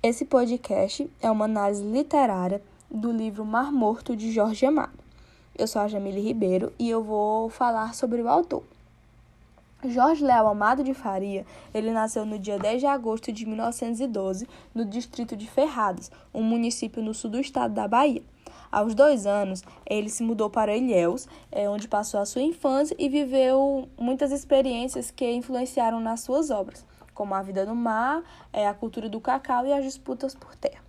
Esse podcast é uma análise literária do livro Mar Morto de Jorge Amado. Eu sou a Jamile Ribeiro e eu vou falar sobre o autor. Jorge Leal Amado de Faria, ele nasceu no dia 10 de agosto de 1912, no distrito de Ferradas, um município no sul do estado da Bahia. Aos dois anos, ele se mudou para Ilhéus, é, onde passou a sua infância e viveu muitas experiências que influenciaram nas suas obras como a vida no mar, é, a cultura do cacau e as disputas por terra.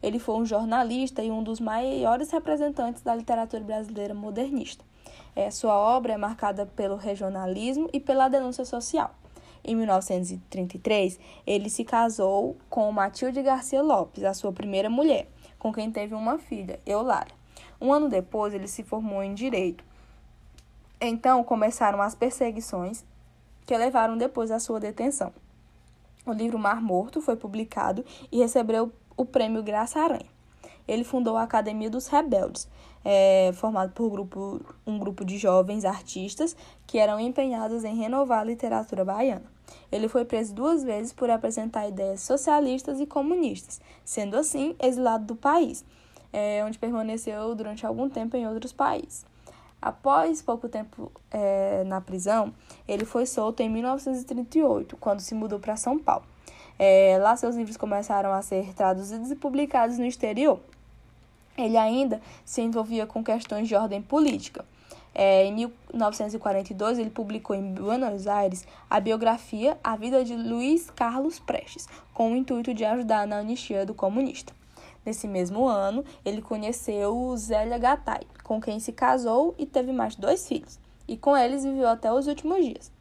Ele foi um jornalista e um dos maiores representantes da literatura brasileira modernista. É, sua obra é marcada pelo regionalismo e pela denúncia social. Em 1933, ele se casou com Matilde Garcia Lopes, a sua primeira mulher, com quem teve uma filha, Eulália. Um ano depois, ele se formou em Direito. Então, começaram as perseguições que levaram depois à sua detenção. O livro Mar Morto foi publicado e recebeu o prêmio Graça Aranha. Ele fundou a Academia dos Rebeldes, é, formado por grupo, um grupo de jovens artistas que eram empenhados em renovar a literatura baiana. Ele foi preso duas vezes por apresentar ideias socialistas e comunistas, sendo assim exilado do país, é, onde permaneceu durante algum tempo em outros países. Após pouco tempo é, na prisão, ele foi solto em 1938, quando se mudou para São Paulo. É, lá seus livros começaram a ser traduzidos e publicados no exterior. Ele ainda se envolvia com questões de ordem política. É, em 1942, ele publicou em Buenos Aires a biografia A Vida de Luiz Carlos Prestes, com o intuito de ajudar na anistia do comunista. Nesse mesmo ano, ele conheceu Zélia Gattai, com quem se casou e teve mais dois filhos. E com eles viveu até os últimos dias.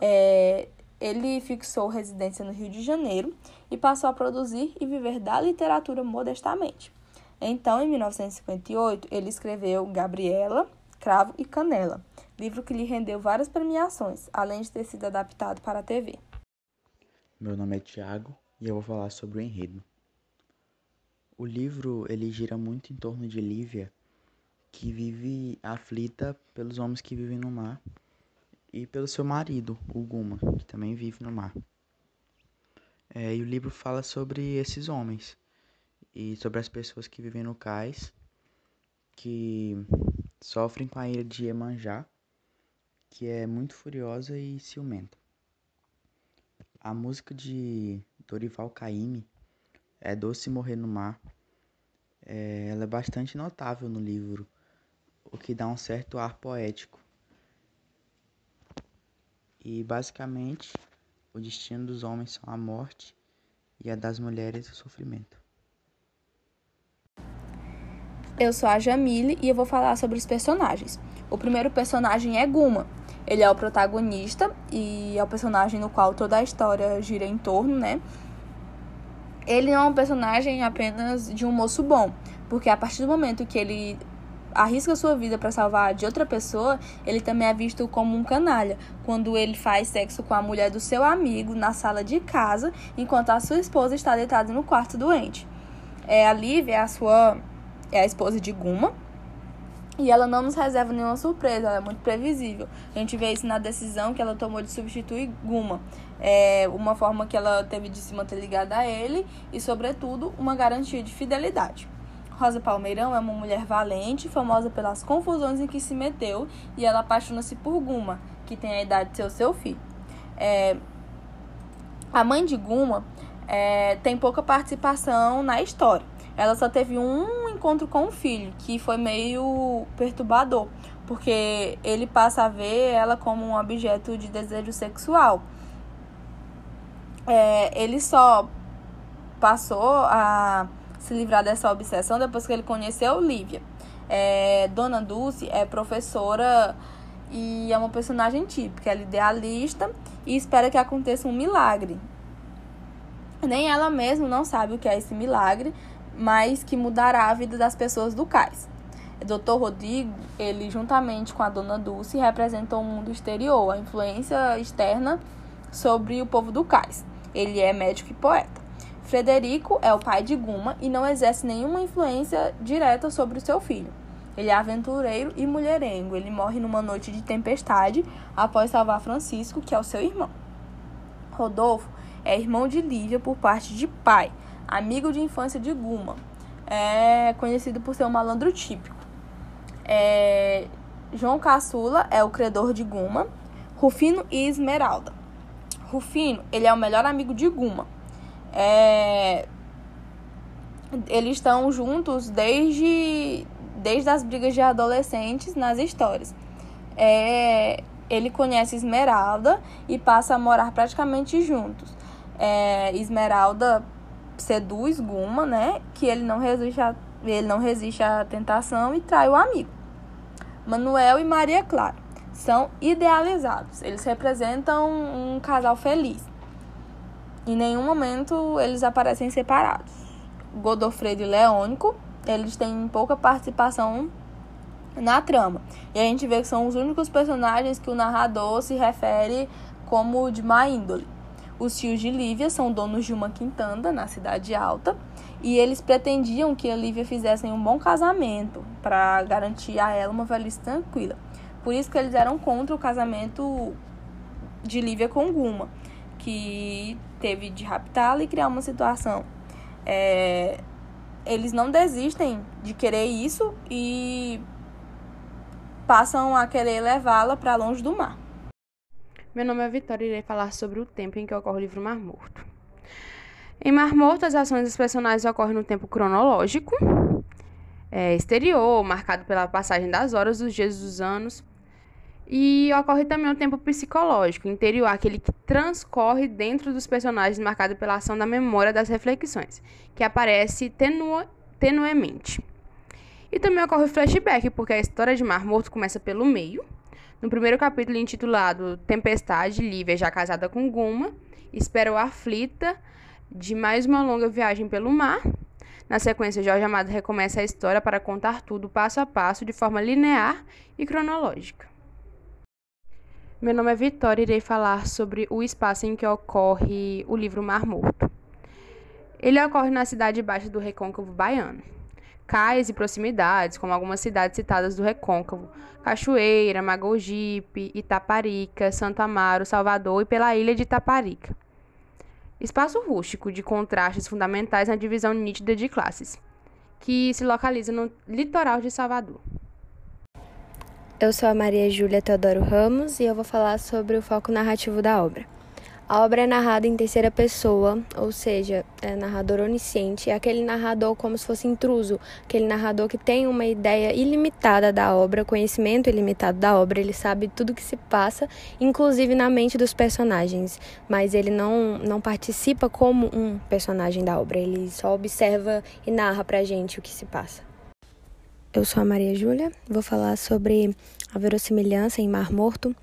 É, ele fixou residência no Rio de Janeiro e passou a produzir e viver da literatura modestamente. Então, em 1958, ele escreveu Gabriela, Cravo e Canela, livro que lhe rendeu várias premiações, além de ter sido adaptado para a TV. Meu nome é Tiago e eu vou falar sobre o enredo. O livro ele gira muito em torno de Lívia, que vive aflita pelos homens que vivem no mar e pelo seu marido, o Guma, que também vive no mar. É, e o livro fala sobre esses homens e sobre as pessoas que vivem no cais, que sofrem com a ira de Iemanjá, que é muito furiosa e ciumenta. A música de Dorival Caymmi é Doce Morrer no Mar. É, ela é bastante notável no livro, o que dá um certo ar poético. E basicamente, o destino dos homens são a morte e a das mulheres o sofrimento. Eu sou a Jamile e eu vou falar sobre os personagens. O primeiro personagem é Guma. Ele é o protagonista e é o personagem no qual toda a história gira em torno, né? Ele não é um personagem apenas de um moço bom, porque a partir do momento que ele arrisca sua vida para salvar de outra pessoa, ele também é visto como um canalha, quando ele faz sexo com a mulher do seu amigo na sala de casa, enquanto a sua esposa está deitada no quarto doente. É, a Lívia é a sua é a esposa de Guma, e ela não nos reserva nenhuma surpresa, ela é muito previsível. A gente vê isso na decisão que ela tomou de substituir Guma. É uma forma que ela teve de se manter ligada a ele e, sobretudo, uma garantia de fidelidade. Rosa Palmeirão é uma mulher valente, famosa pelas confusões em que se meteu, e ela apaixona-se por Guma, que tem a idade de ser o seu filho. É... A mãe de Guma é... tem pouca participação na história. Ela só teve um encontro com o filho, que foi meio perturbador, porque ele passa a ver ela como um objeto de desejo sexual. É, ele só passou a se livrar dessa obsessão depois que ele conheceu Lívia. É, Dona Dulce é professora e é uma personagem típica. Ela é idealista e espera que aconteça um milagre. Nem ela mesma não sabe o que é esse milagre, mas que mudará a vida das pessoas do cais. Dr. Rodrigo, ele juntamente com a Dona Dulce representam o mundo exterior, a influência externa sobre o povo do cais. Ele é médico e poeta. Frederico é o pai de Guma e não exerce nenhuma influência direta sobre o seu filho. Ele é aventureiro e mulherengo. Ele morre numa noite de tempestade após salvar Francisco, que é o seu irmão. Rodolfo é irmão de Lívia por parte de pai, amigo de infância de Guma. É conhecido por ser um malandro típico. É, João Caçula é o credor de Guma, Rufino e Esmeralda. Rufino, ele é o melhor amigo de Guma. É, eles estão juntos desde, desde as brigas de adolescentes nas histórias. É, ele conhece Esmeralda e passa a morar praticamente juntos. É, Esmeralda seduz Guma, né? Que ele não resiste a, ele não resiste à tentação e trai o amigo. Manuel e Maria Clara são idealizados. Eles representam um casal feliz. Em nenhum momento eles aparecem separados. Godofredo e Leônico, eles têm pouca participação na trama. E a gente vê que são os únicos personagens que o narrador se refere como de má índole. Os tios de Lívia são donos de uma quintanda na cidade alta e eles pretendiam que a Lívia fizesse um bom casamento para garantir a ela uma velhice tranquila. Por isso que eles eram contra o casamento de Lívia com Guma, que teve de raptá-la e criar uma situação. É, eles não desistem de querer isso e passam a querer levá-la para longe do mar. Meu nome é Vitória e irei falar sobre o tempo em que ocorre o livro Mar Morto. Em Mar Morto, as ações dos personagens ocorrem no tempo cronológico, é, exterior, marcado pela passagem das horas, dos dias dos anos. E ocorre também o tempo psicológico, interior, aquele que transcorre dentro dos personagens, marcado pela ação da memória das reflexões, que aparece tenu tenuemente. E também ocorre o flashback, porque a história de Mar Morto começa pelo meio, no primeiro capítulo, intitulado Tempestade, Lívia, já casada com Guma, espera o aflita de mais uma longa viagem pelo mar. Na sequência, Jorge Amado recomeça a história para contar tudo passo a passo, de forma linear e cronológica. Meu nome é Vitória e irei falar sobre o espaço em que ocorre o livro Mar Morto. Ele ocorre na cidade baixa do Recôncavo Baiano cais e proximidades, como algumas cidades citadas do Recôncavo, Cachoeira, Magogipe, Itaparica, Santo Amaro, Salvador e pela ilha de Itaparica. Espaço rústico de contrastes fundamentais na divisão nítida de classes, que se localiza no litoral de Salvador. Eu sou a Maria Júlia Teodoro Ramos e eu vou falar sobre o foco narrativo da obra. A obra é narrada em terceira pessoa, ou seja, é narrador onisciente, é aquele narrador como se fosse intruso, aquele narrador que tem uma ideia ilimitada da obra, conhecimento ilimitado da obra, ele sabe tudo que se passa, inclusive na mente dos personagens, mas ele não, não participa como um personagem da obra, ele só observa e narra pra gente o que se passa. Eu sou a Maria Júlia, vou falar sobre a verossimilhança em Mar Morto.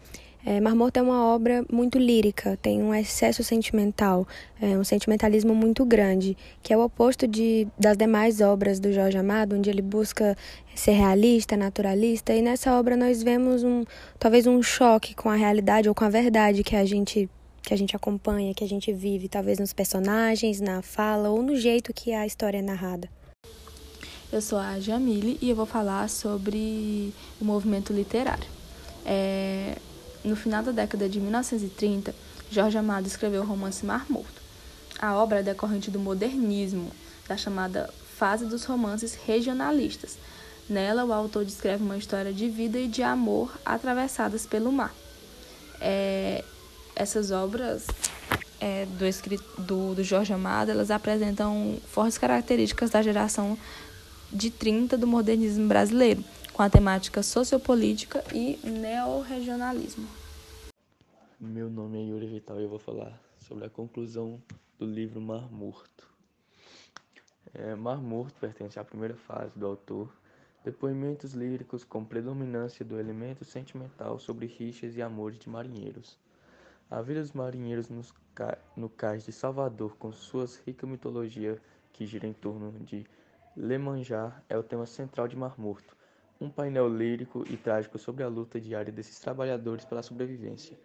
É, Mar Morto é uma obra muito lírica, tem um excesso sentimental, é, um sentimentalismo muito grande, que é o oposto de, das demais obras do Jorge Amado, onde ele busca ser realista, naturalista, e nessa obra nós vemos um talvez um choque com a realidade ou com a verdade que a gente que a gente acompanha, que a gente vive, talvez nos personagens, na fala ou no jeito que a história é narrada. Eu sou a Jamile e eu vou falar sobre o movimento literário. É, no final da década de 1930, Jorge Amado escreveu o romance Mar Morto. A obra é decorrente do modernismo, da chamada fase dos romances regionalistas. Nela, o autor descreve uma história de vida e de amor atravessadas pelo mar. É, essas obras é, do, do, do Jorge Amado, elas apresentam fortes características da geração de 30 do modernismo brasileiro, com a temática sociopolítica e neorregionalismo. Meu nome é Yuri Vital e eu vou falar sobre a conclusão do livro Mar Morto. É, Mar Morto pertence à primeira fase do autor, depoimentos líricos com predominância do elemento sentimental sobre rixas e amores de marinheiros. A vida dos marinheiros ca... no cais de Salvador, com suas rica mitologia que gira em torno de Lemanjar, é o tema central de Mar Morto, um painel lírico e trágico sobre a luta diária desses trabalhadores pela sobrevivência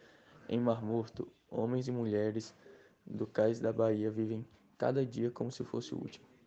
em Mar Morto, homens e mulheres do cais da Bahia vivem cada dia como se fosse o último.